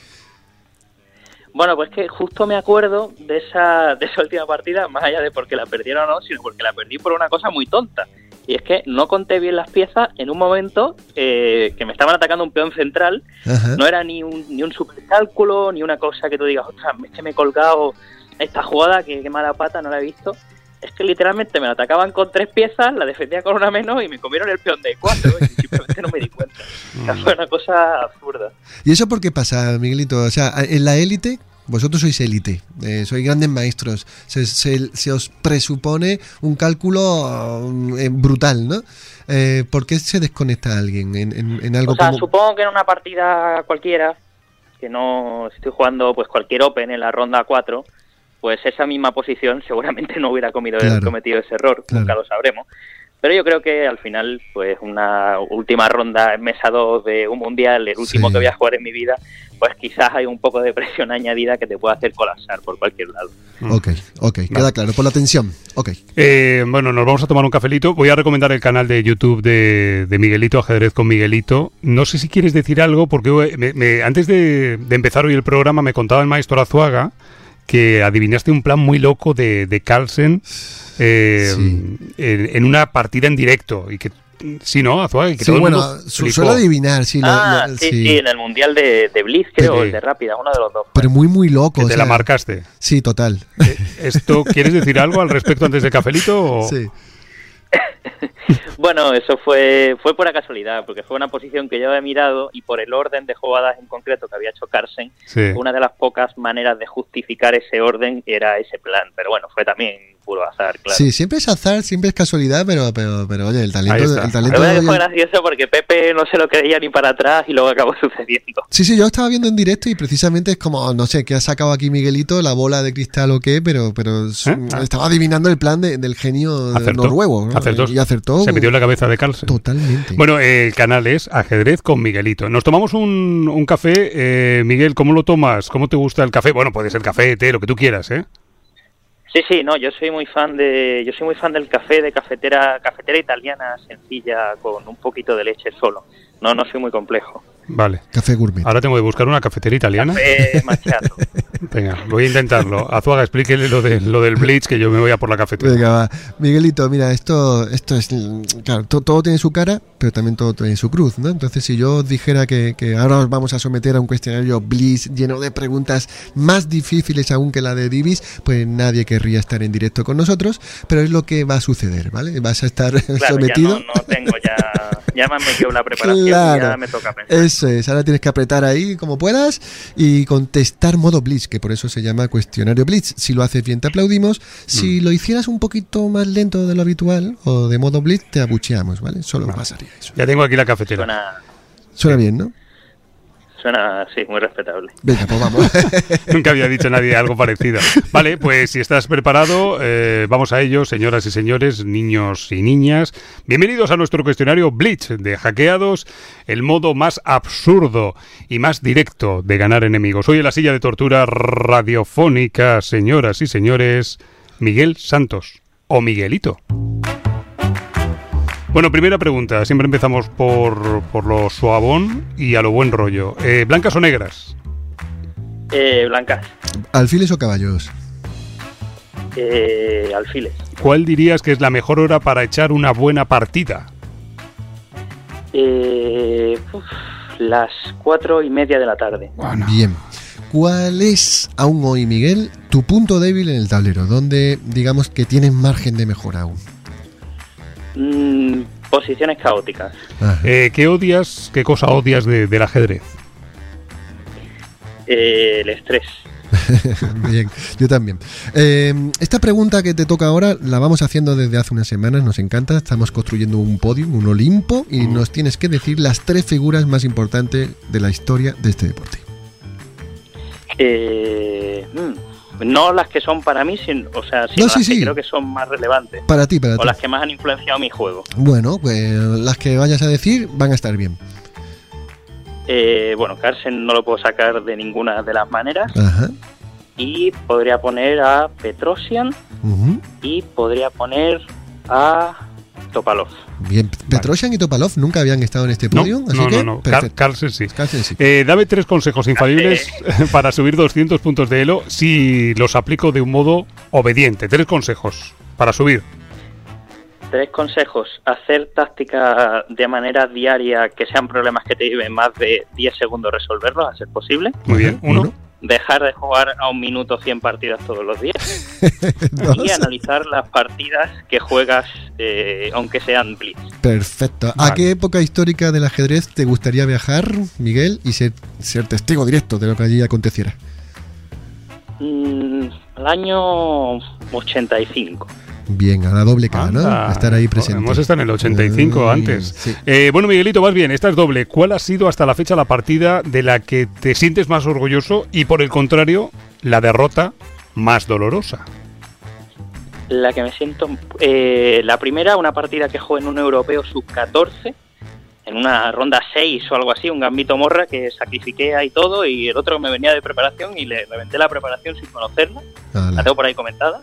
Bueno, pues que justo me acuerdo de esa, de esa última partida, más allá de porque la perdieron o no, sino porque la perdí por una cosa muy tonta. Y es que no conté bien las piezas en un momento eh, que me estaban atacando un peón central. Ajá. No era ni un, ni un supercálculo, ni una cosa que tú digas, ostras, es que me he colgado esta jugada, que qué mala pata, no la he visto. Es que literalmente me la atacaban con tres piezas, la defendía con una menos y me comieron el peón de cuatro. y simplemente no me di cuenta. Sea, fue una cosa absurda. ¿Y eso por qué pasa, Miguelito? O sea, en la élite, vosotros sois élite, eh, sois grandes maestros, se, se- se os presupone un cálculo eh, brutal, ¿no? Eh, ¿Por qué se desconecta alguien en, en- en algo O sea, como... supongo que en una partida cualquiera, que no estoy jugando pues cualquier Open en la ronda 4, pues esa misma posición seguramente no hubiera comido, Claro. cometido ese error, Claro. nunca lo sabremos. Pero yo creo que al final, pues una última ronda en mesa 2 de un mundial, el último Sí. que voy a jugar en mi vida, pues quizás hay un poco de presión añadida que te puede hacer colapsar por cualquier lado. Ok, ok, queda claro, por la tensión, ok. Eh, bueno, nos vamos a tomar un cafelito. Voy a recomendar el canal de YouTube de, de Miguelito, Ajedrez con Miguelito. No sé si quieres decir algo, porque eh, me- me- antes de, de empezar hoy el programa me contaba el maestro Azuaga que adivinaste un plan muy loco de, de Carlsen eh, Sí. en, en una partida en directo. Y que, sí, ¿no, Azuaga? Y que Sí, todo bueno, su- suelo adivinar, sí, ah, lo- sí, sí. sí, en el mundial de, de Blitz, creo, el de Rápida, uno de los dos. Pero muy, muy loco. Que o te la marcaste. Sí, total. Eh, ¿Esto quieres decir algo al respecto antes del cafelito? O? Sí. Bueno, eso fue fue pura casualidad, porque fue una posición que yo había mirado y por el orden de jugadas en concreto que había hecho Carlsen, Sí. una de las pocas maneras de justificar ese orden era ese plan. Pero bueno, fue también puro azar, claro. Sí, siempre es azar, siempre es casualidad, pero, pero, pero oye, el talento, el La talento verdad es que y fue gracioso porque Pepe no se lo creía ni para atrás y luego acabó sucediendo. Sí, sí, yo estaba viendo en directo y precisamente es como, no sé, qué ha sacado aquí Miguelito, la bola de cristal o qué, pero, pero ¿Eh? Estaba adivinando el plan de- del genio Acertó. noruego. ¿no? Acertó. Y acertó. Se metió la cabeza de Carlsen. Totalmente. Bueno, el canal es Ajedrez con Miguelito. Nos tomamos un, un café. Eh, Miguel, ¿cómo lo tomas? ¿Cómo te gusta el café? Bueno, puede ser café, té, lo que tú quieras, ¿eh? Sí, sí, no, yo soy muy fan de yo soy muy fan del café de cafetera cafetera italiana sencilla con un poquito de leche solo. No, no soy muy complejo. Vale. Café gourmet. Ahora tengo que buscar una cafetería italiana. Café machato. Venga, voy a intentarlo. Azuaga, explíquele lo, de, lo del Blitz, que yo me voy a por la cafetería. Venga, va. Miguelito, mira, esto, esto es. Claro, to- todo, tiene su cara, pero también todo tiene su cruz, ¿no? Entonces, si yo os dijera que, que ahora os vamos a someter a un cuestionario Bliss lleno de preguntas más difíciles aún que la de Divis, pues nadie querría estar en directo con nosotros, pero es lo que va a suceder, ¿vale? Vas a estar Claro, ya sometido. no, no tengo ya ya me han metido la preparación, Claro. ya me toca pensar. Eso es, ahora tienes que apretar ahí como puedas y contestar modo Blitz, que por eso se llama cuestionario Blitz. Si lo haces bien te aplaudimos, si Mm. lo hicieras un poquito más lento de lo habitual o de modo Blitz te abucheamos, ¿vale? Solo pasaría eso. Ya tengo aquí la cafetera. Suena, Suena bien, ¿no? Suena, sí, muy respetable. Venga, pues vamos. Nunca había dicho nadie algo parecido. Vale, pues si estás preparado, eh, vamos a ello, señoras y señores, niños y niñas. Bienvenidos a nuestro cuestionario Blitz de hackeados, el modo más absurdo y más directo de ganar enemigos. Hoy en la silla de tortura radiofónica, señoras y señores, Miguel Santos o Miguelito. Bueno, primera pregunta. Siempre empezamos por, por lo suavón y a lo buen rollo. Eh, ¿Blancas o negras? Eh, blancas, ¿Alfiles o caballos? eh, alfiles, ¿Cuál dirías que es la mejor hora para echar una buena partida? eh, uf, las cuatro y media de la tarde. Bien. ¿Cuál es, aún hoy, Miguel, tu punto débil en el tablero? Donde digamos que tienes margen de mejora aún. Mm, posiciones caóticas. Ajá. Eh, ¿Qué odias, qué cosa odias de- del ajedrez? Eh, el estrés. Bien, yo también. Eh, esta pregunta que te toca ahora la vamos haciendo desde hace unas semanas, nos encanta. Estamos construyendo un podio, un Olimpo, y nos tienes que decir las tres figuras más importantes de la historia de este deporte. Eh, mm, no las que son para mí, sino, o sea, sino No, sí, las que creo que son más relevantes. Para ti, para O ti. las que más han influenciado mi juego. Bueno, pues las que vayas a decir van a estar bien. Eh, bueno, Carlsen no lo puedo sacar de ninguna de las maneras. Ajá. Y podría poner a Petrosian y podría poner a Topalov. Bien, Petrosian y Topalov nunca habían estado en este No, podio, así no, que no, no. Perfecto. Carlsen sí. Carlsen sí. Eh, dame tres consejos infalibles para subir 200 puntos de Elo si los aplico de un modo obediente. Tres consejos para subir. Tres consejos. Hacer táctica de manera diaria que sean problemas que te lleven más de 10 segundos resolverlos, a ser posible. Muy bien. Uno. Dejar de jugar a un minuto 100 partidas todos los días. Y analizar las partidas que juegas, eh, aunque sean blitz. Perfecto. ¿A qué época histórica del ajedrez te gustaría viajar, Miguel, y ser, ser testigo directo de lo que allí aconteciera? Mm, el año 85. Bien, a la doble K, ¿no? Anda. A estar ahí presente. Hemos estado en el 85 Muy antes. sí. Eh, bueno, Miguelito, más bien, esta es doble. ¿Cuál ha sido hasta la fecha la partida de la que te sientes más orgulloso y, por el contrario, la derrota más dolorosa? La que me siento. eh, la primera, una partida que jugué en un europeo sub-14, en una ronda 6 o algo así, un gambito morra que sacrifiqué ahí todo y el otro me venía de preparación y le reventé la preparación sin conocerla. Ala. La tengo por ahí comentada.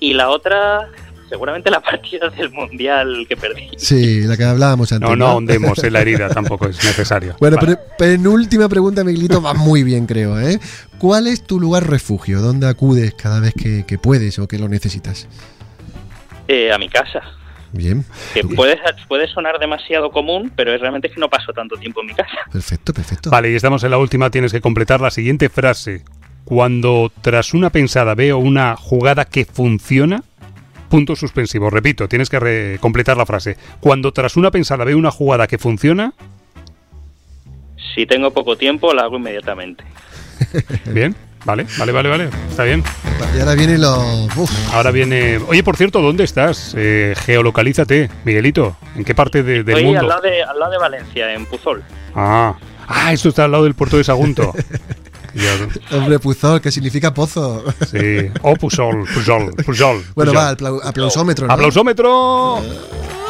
Y la otra, seguramente la partida del mundial que perdí. Sí, la que hablábamos antes. No, no ahondemos en la herida, tampoco es necesario. Bueno, Vale. pero penúltima pregunta, Miguelito, va muy bien, creo, ¿eh? ¿Cuál es tu lugar refugio? ¿Dónde acudes cada vez que, que puedes o que lo necesitas? Eh, a mi casa. Bien, Que puede, puede sonar demasiado común, pero es realmente que no paso tanto tiempo en mi casa. perfecto, perfecto. Vale, y estamos en la última, tienes que completar la siguiente frase. Cuando tras una pensada veo una jugada que funciona, punto suspensivo. Repito, tienes que re- completar la frase. Cuando tras una pensada veo una jugada que funciona, Si tengo poco tiempo, la hago inmediatamente. bien, vale, vale, vale, vale, está bien. Y ahora viene lo... uf, Ahora viene... Oye, por cierto, ¿dónde estás? Eh, geolocalízate, Miguelito. ¿En qué parte de- del Estoy mundo? al lado, de, al lado de Valencia, en Puzol. Ah, ah, esto está al lado del puerto de Sagunto. Yo- hombre, Puzol, que significa pozo. sí. Oh, Pujol, Pujol, Pujol. Bueno, va, aplau- aplausómetro, ¿no? ¡Aplausómetro!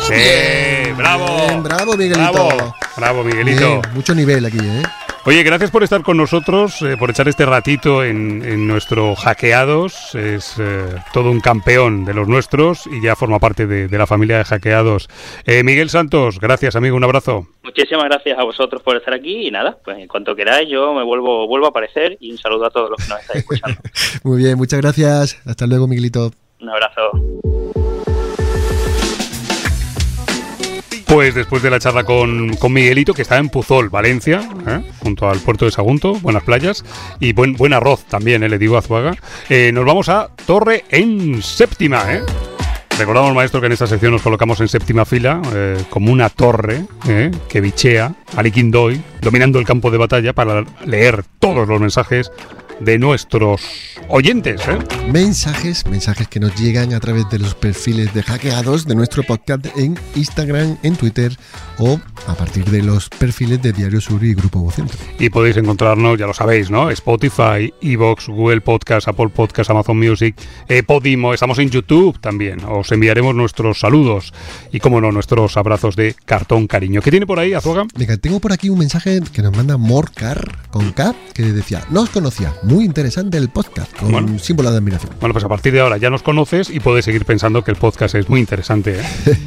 ¡Sí! ¡Bravo! Bien, bravo, Miguelito. ¡Bravo! ¡Bravo, Miguelito! Bien, mucho nivel aquí, ¿eh? Oye, gracias por estar con nosotros, eh, por echar este ratito en, en nuestro Hackeados. Es eh, todo un campeón de los nuestros y ya forma parte de, de la familia de Hackeados. Eh, Miguel Santos, gracias, amigo, un abrazo. Muchísimas gracias a vosotros por estar aquí y nada, pues en cuanto queráis yo me vuelvo, vuelvo a aparecer y un saludo a todos los que nos estáis escuchando. Muy bien, muchas gracias. Hasta luego, Miguelito. Un abrazo. Pues después de la charla con, con Miguelito, que está en Puzol, Valencia, ¿eh? junto al puerto de Sagunto, buenas playas y buen, buen arroz también, eh, le digo a Zuaga, eh, nos vamos a Torre en séptima. ¿eh? Recordamos, maestro, que en esta sección nos colocamos en séptima fila, eh, como una torre eh, que bichea al Iquindoy, dominando el campo de batalla para leer todos los mensajes de nuestros oyentes. ¿eh? Mensajes, mensajes que nos llegan a través de los perfiles de hackeados de nuestro podcast en Instagram, en Twitter o a partir de los perfiles de Diario Sur y Grupo Vocentro. Y podéis encontrarnos, ya lo sabéis, ¿no? Spotify, Evox, Google Podcast, Apple Podcast, Amazon Music, eh, Podimo, estamos en YouTube también. Os enviaremos nuestros saludos y, como no, nuestros abrazos de cartón cariño. ¿Qué tiene por ahí, Azuaga? Venga, tengo por aquí un mensaje que nos manda Morcar con K que decía, no os conocía, muy interesante el podcast, con Bueno. símbolo de admiración. Bueno, pues a partir de ahora ya nos conoces y puedes seguir pensando que el podcast es muy interesante. ¿eh?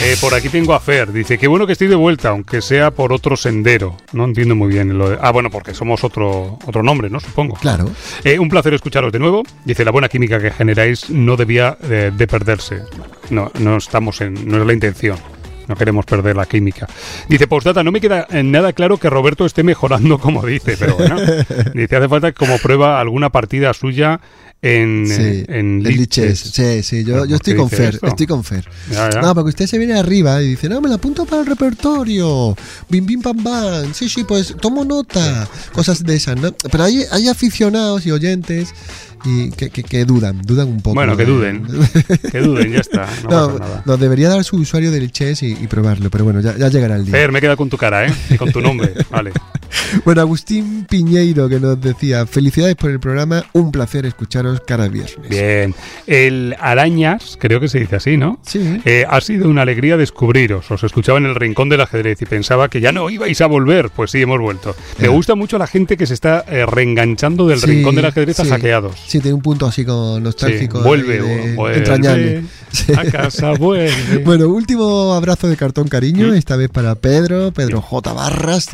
Eh, por aquí tengo a Fer. Dice, qué bueno que estoy de vuelta, aunque sea por otro sendero. No entiendo muy bien lo de... Ah, bueno, porque somos otro, otro nombre, ¿no? Supongo. Claro. Eh, un placer escucharos de nuevo. Dice, la buena química que generáis no debía eh, de perderse. No, no estamos en... No es la intención. No queremos perder la química. Dice, postdata, no me queda eh, nada claro que Roberto esté mejorando como dice, pero bueno. Dice, hace falta como prueba alguna partida suya en, Sí, en Liches. Sí, sí, yo, ¿Pero yo estoy con Fer, esto? estoy con Fer. Ya, ya. No, porque usted se viene arriba y dice, no, me la apunto para el repertorio. Bim, bim, pam, bam. Sí, sí, pues tomo nota. Cosas de esas, ¿no? Pero hay, hay aficionados y oyentes y que, que, que dudan, dudan un poco. Bueno, que duden. Que duden, ya está. No, No, pasa nada. no, debería dar su usuario del Chess y, y probarlo, pero bueno, ya, ya llegará el día. Fer, me queda con tu cara, ¿eh? Y con tu nombre. Vale. Bueno, Agustín Piñeiro que nos decía, felicidades por el programa, un placer escucharos cada viernes. Bien. El Arañas, creo que se dice así, ¿no? Sí. Eh, ha sido una alegría descubriros. Os escuchaba en el rincón del ajedrez y pensaba que ya no ibais a volver. Pues sí, hemos vuelto. Me gusta mucho la gente que se está eh, reenganchando del Sí, rincón del ajedrez a hackeados. Sí, tiene un punto así como Sí, nostálgico. vuelve, ahí de- vuelve entrañable. Sí. a casa, vuelve. Bueno, último abrazo de cartón cariño, ¿Mm? esta vez para Pedro, Pedro J. Barras,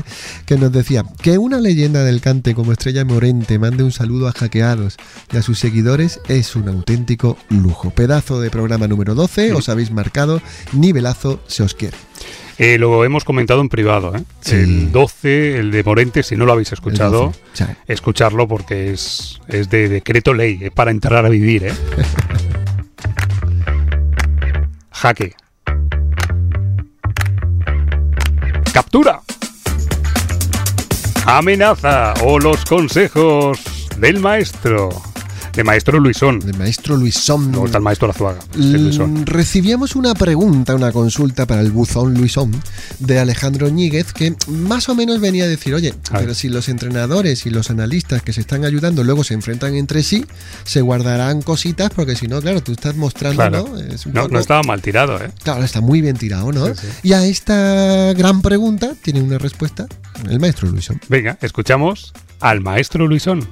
que nos decía que una leyenda del cante como Estrella Morente mande un saludo a hackeados y a sus seguidores es un auténtico lujo. Pedazo de programa número 12, ¿Mm? os habéis marcado, nivelazo, se os quiere. Eh, lo hemos comentado en privado. ¿eh? Sí. El 12, el de Morente, si no lo habéis escuchado, 12. Sí. escucharlo porque es, es de decreto ley, es para entrar a vivir. ¿eh? Jaque. Captura. Amenaza o los consejos del maestro. De maestro Luisón. El maestro Luisón. Luego está el maestro es Luisón. Recibíamos una pregunta, una consulta para el buzón Luisón de Alejandro Ñíguez que más o menos venía a decir, oye, A pero si los entrenadores y los analistas que se están ayudando luego se enfrentan entre sí, se guardarán cositas porque si no, claro, tú estás mostrando, Claro. ¿no? Es un No, poco- no estaba mal tirado, ¿eh? Claro, está muy bien tirado, ¿no? Sí, sí. Y a esta gran pregunta tiene una respuesta el maestro Luisón. Venga, escuchamos al maestro Luisón.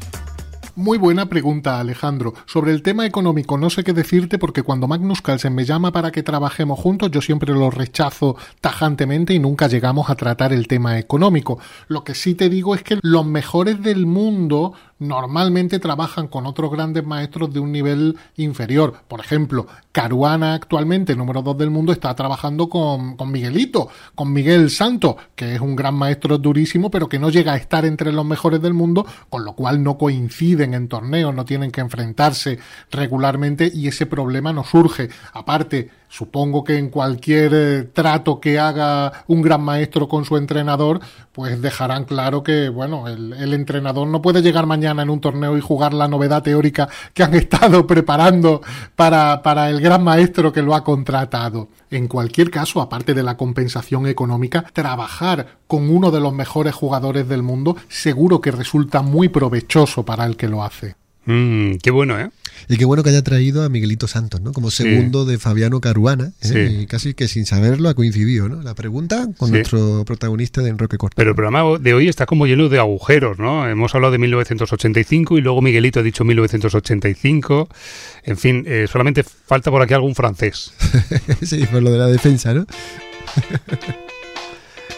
Muy buena pregunta, Alejandro. Sobre el tema económico no sé qué decirte porque cuando Magnus Carlsen me llama para que trabajemos juntos yo siempre lo rechazo tajantemente y nunca llegamos a tratar el tema económico. Lo que sí te digo es que los mejores del mundo normalmente trabajan con otros grandes maestros de un nivel inferior. Por ejemplo, Caruana actualmente, número 2 del mundo, está trabajando con, con Miguelito, con Miguel Santo, que es un gran maestro durísimo, pero que no llega a estar entre los mejores del mundo, con lo cual no coinciden en torneos, no tienen que enfrentarse regularmente y ese problema no surge. Aparte, supongo que en cualquier eh, trato que haga un gran maestro con su entrenador, pues dejarán claro que, bueno, el, el entrenador no puede llegar mañana en un torneo y jugar la novedad teórica que han estado preparando para, para el gran maestro que lo ha contratado. En cualquier caso, aparte de la compensación económica, trabajar con uno de los mejores jugadores del mundo seguro que resulta muy provechoso para el que lo hace. Mm, qué bueno, ¿eh? Y qué bueno que haya traído a Miguelito Santos, ¿no? Como segundo de Fabiano Caruana. ¿eh? Sí. Y casi que sin saberlo ha coincidido, ¿no? La pregunta con Sí. nuestro protagonista de Enroque Corto. Pero el programa de hoy está como lleno de agujeros, ¿no? Hemos hablado de 1985 y luego Miguelito ha dicho 1985. En fin, eh, solamente falta por aquí algún francés. sí, por lo de la defensa, ¿no?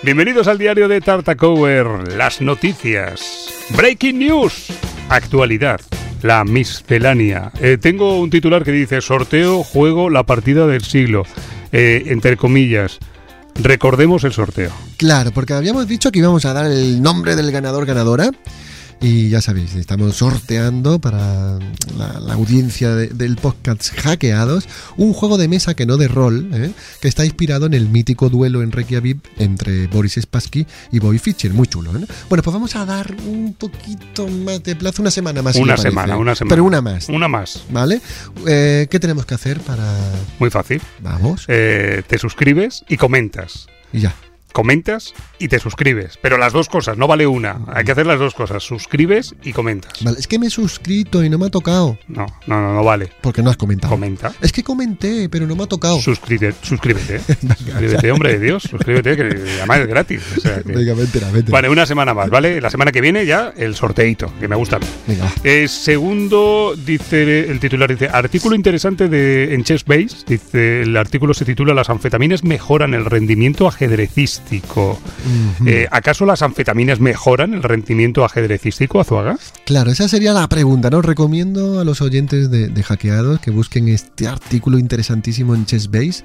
Bienvenidos al diario de Tartacower, las noticias. Breaking News, actualidad, la miscelánea. Eh, tengo un titular que dice, sorteo, juego, la partida del siglo. Eh, entre comillas, recordemos el sorteo. Claro, porque habíamos dicho que íbamos a dar el nombre del ganador ganadora. Y ya sabéis, estamos sorteando para la, la audiencia de- del podcast Hackeados un juego de mesa que no de rol, ¿eh? que está inspirado en el mítico duelo en Reykjavik entre Boris Spassky y Bobby Fischer. Muy chulo, ¿no? Bueno, pues vamos a dar un poquito más de plazo, una semana más. si Una parece. semana, una semana. Pero una más. Una más. ¿Vale? Eh, ¿Qué tenemos que hacer para...? Muy fácil. Vamos. Eh, te suscribes y comentas. Y ya. Comentas y te suscribes. Pero las dos cosas, no vale una. Hay que hacer las dos cosas. Suscribes y comentas. Vale, es que me he suscrito y no me ha tocado. No, no, no, no vale. Porque no has comentado. Comenta. Es que comenté, pero no me ha tocado. Suscríbete, suscríbete. suscríbete, hombre de Dios. Suscríbete, que además es gratis. O sea que- Venga, vente, vente. Vale, una semana más, ¿vale? La semana que viene ya el sorteito, que me gusta. a mí. Venga. Eh, segundo, dice el titular, dice, artículo interesante de en Chessbase, dice, el artículo se titula Las anfetaminas mejoran el rendimiento ajedrecístico. Eh, ¿Acaso las anfetaminas mejoran el rendimiento ajedrecístico, Azuaga? Claro, esa sería la pregunta, ¿no? Recomiendo a los oyentes de, de Hackeados que busquen este artículo interesantísimo en Chessbase.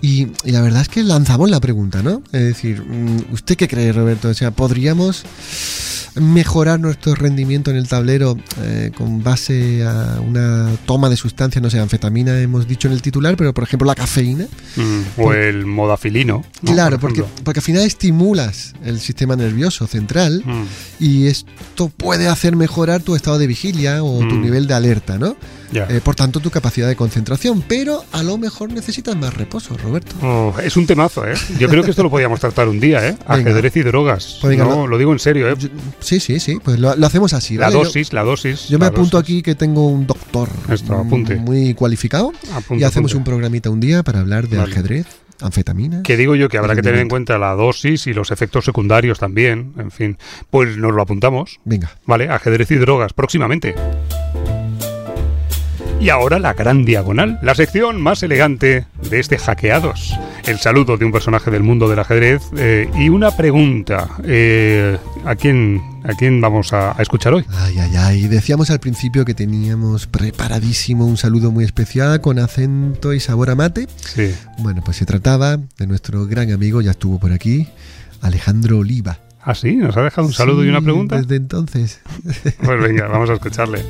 Y, y la verdad es que lanzamos la pregunta, ¿no? Es decir, mm, ¿usted qué cree, Roberto? O sea, ¿podríamos mejorar nuestro rendimiento en el tablero eh, con base a una toma de sustancias, no sé, anfetamina hemos dicho en el titular, pero por ejemplo la cafeína? Mm, o el modafilino. ¿no? Claro, Por porque. Porque al final estimulas el sistema nervioso central Mm, y esto puede hacer mejorar tu estado de vigilia o tu Mm. nivel de alerta, ¿no? Eh, por tanto, tu capacidad de concentración, pero a lo mejor necesitas más reposo, Roberto. Oh, es un temazo, ¿eh? Yo creo que esto lo podíamos tratar un día, ¿eh? Ajedrez y drogas. Pues venga, no, lo- lo digo en serio, ¿eh? Yo- sí, sí, sí, pues lo, lo hacemos así, La ¿vale? Yo- dosis, la dosis. Yo, me la apunto dosis. aquí que tengo un doctor Esto, muy cualificado Apunte, y hacemos apunte. un programita un día para hablar de Vale. ajedrez, anfetamina. Que digo yo que habrá que tener en cuenta la dosis y los efectos secundarios también, en fin. Pues nos lo apuntamos, Venga, ¿vale? Ajedrez y drogas, próximamente. Y ahora la gran diagonal, la sección más elegante de este Hackeados. El saludo de un personaje del mundo del ajedrez eh, y una pregunta. Eh, ¿a, quién, ¿A quién vamos a, a escuchar hoy? Ay, ay, ay. Decíamos al principio que teníamos preparadísimo un saludo muy especial con acento y sabor a mate. Sí. Bueno, pues se trataba de nuestro gran amigo, ya estuvo por aquí, Alejandro Oliva. ¿Ah, sí? ¿Nos ha dejado un saludo y una pregunta? Desde entonces. Pues venga, vamos a escucharle.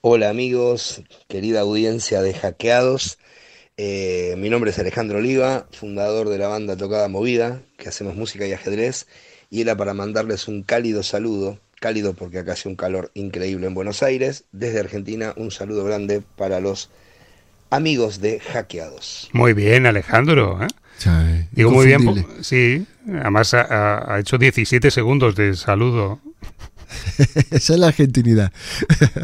Hola amigos, querida audiencia de Hackeados. Eh, mi nombre es Alejandro Oliva, fundador de la banda Tocada Movida, que hacemos música y ajedrez, y era para mandarles un cálido saludo, cálido porque acá hace un calor increíble en Buenos Aires, desde Argentina un saludo grande para los amigos de Hackeados. Muy bien, Alejandro. ¿eh? Chai, Digo muy bien, sí. Además ha hecho 17 segundos de saludo. Esa es la argentinidad.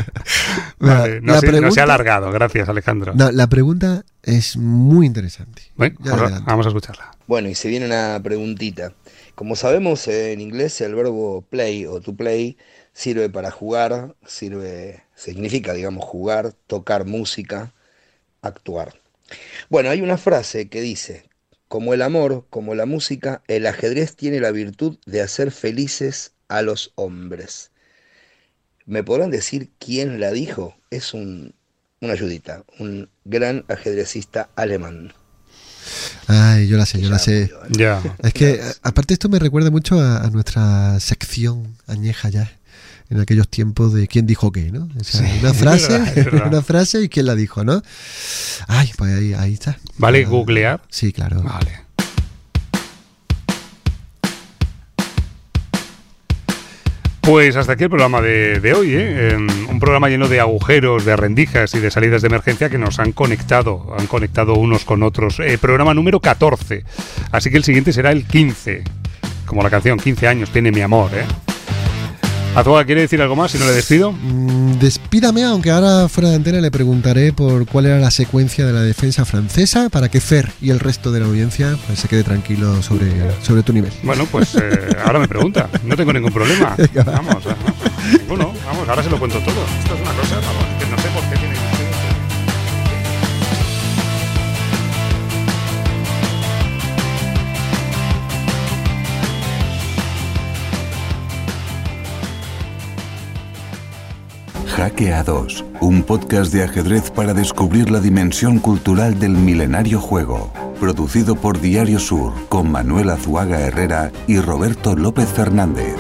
Vale, no, la, se, no se ha pregunta, alargado, gracias Alejandro. no, la pregunta es muy interesante. Bueno, ahora vamos a escucharla. Bueno, y se viene una preguntita. Como sabemos, en inglés el verbo play o to play sirve para jugar, sirve, significa, digamos, jugar, tocar música, actuar. Bueno, hay una frase que dice, como el amor, como la música, el ajedrez tiene la virtud de hacer felices a los hombres. ¿Me podrán decir quién la dijo? Es un, una ayudita, un gran ajedrecista alemán. Ay, yo la sé, yo ya la sé. ¿eh? Ya. Es que, a- aparte, esto me recuerda mucho a, a nuestra sección añeja ya. En aquellos tiempos de quién dijo qué, ¿no? O sea, Sí, una es frase, verdad, es verdad. una frase y quién la dijo, ¿no? Ay, pues ahí, ahí está. ¿Vale Ah, googlear? Sí, claro. Vale. Pues hasta aquí el programa de, de hoy, ¿eh? Em, un programa lleno de agujeros, de rendijas y de salidas de emergencia que nos han conectado, han conectado unos con otros. Eh, programa número 14, así que el siguiente será el 15, como la canción 15 años tiene mi amor, ¿eh? Azuaga, ¿quiere decir algo más si no le despido? Mm, Despídame, aunque ahora fuera de antena le preguntaré por cuál era la secuencia de la defensa francesa para que Fer y el resto de la audiencia pues, se quede tranquilo sobre, sobre tu nivel. Bueno, pues eh, ahora me pregunta. No tengo ningún problema. Vamos, vamos. Ninguno. Vamos, ahora se lo cuento todo. Esto es una cosa, vamos, Jaque a 2, un podcast de ajedrez para descubrir la dimensión cultural del milenario juego. Producido por Diario Sur, con Manuel Azuaga Herrera y Roberto López Fernández.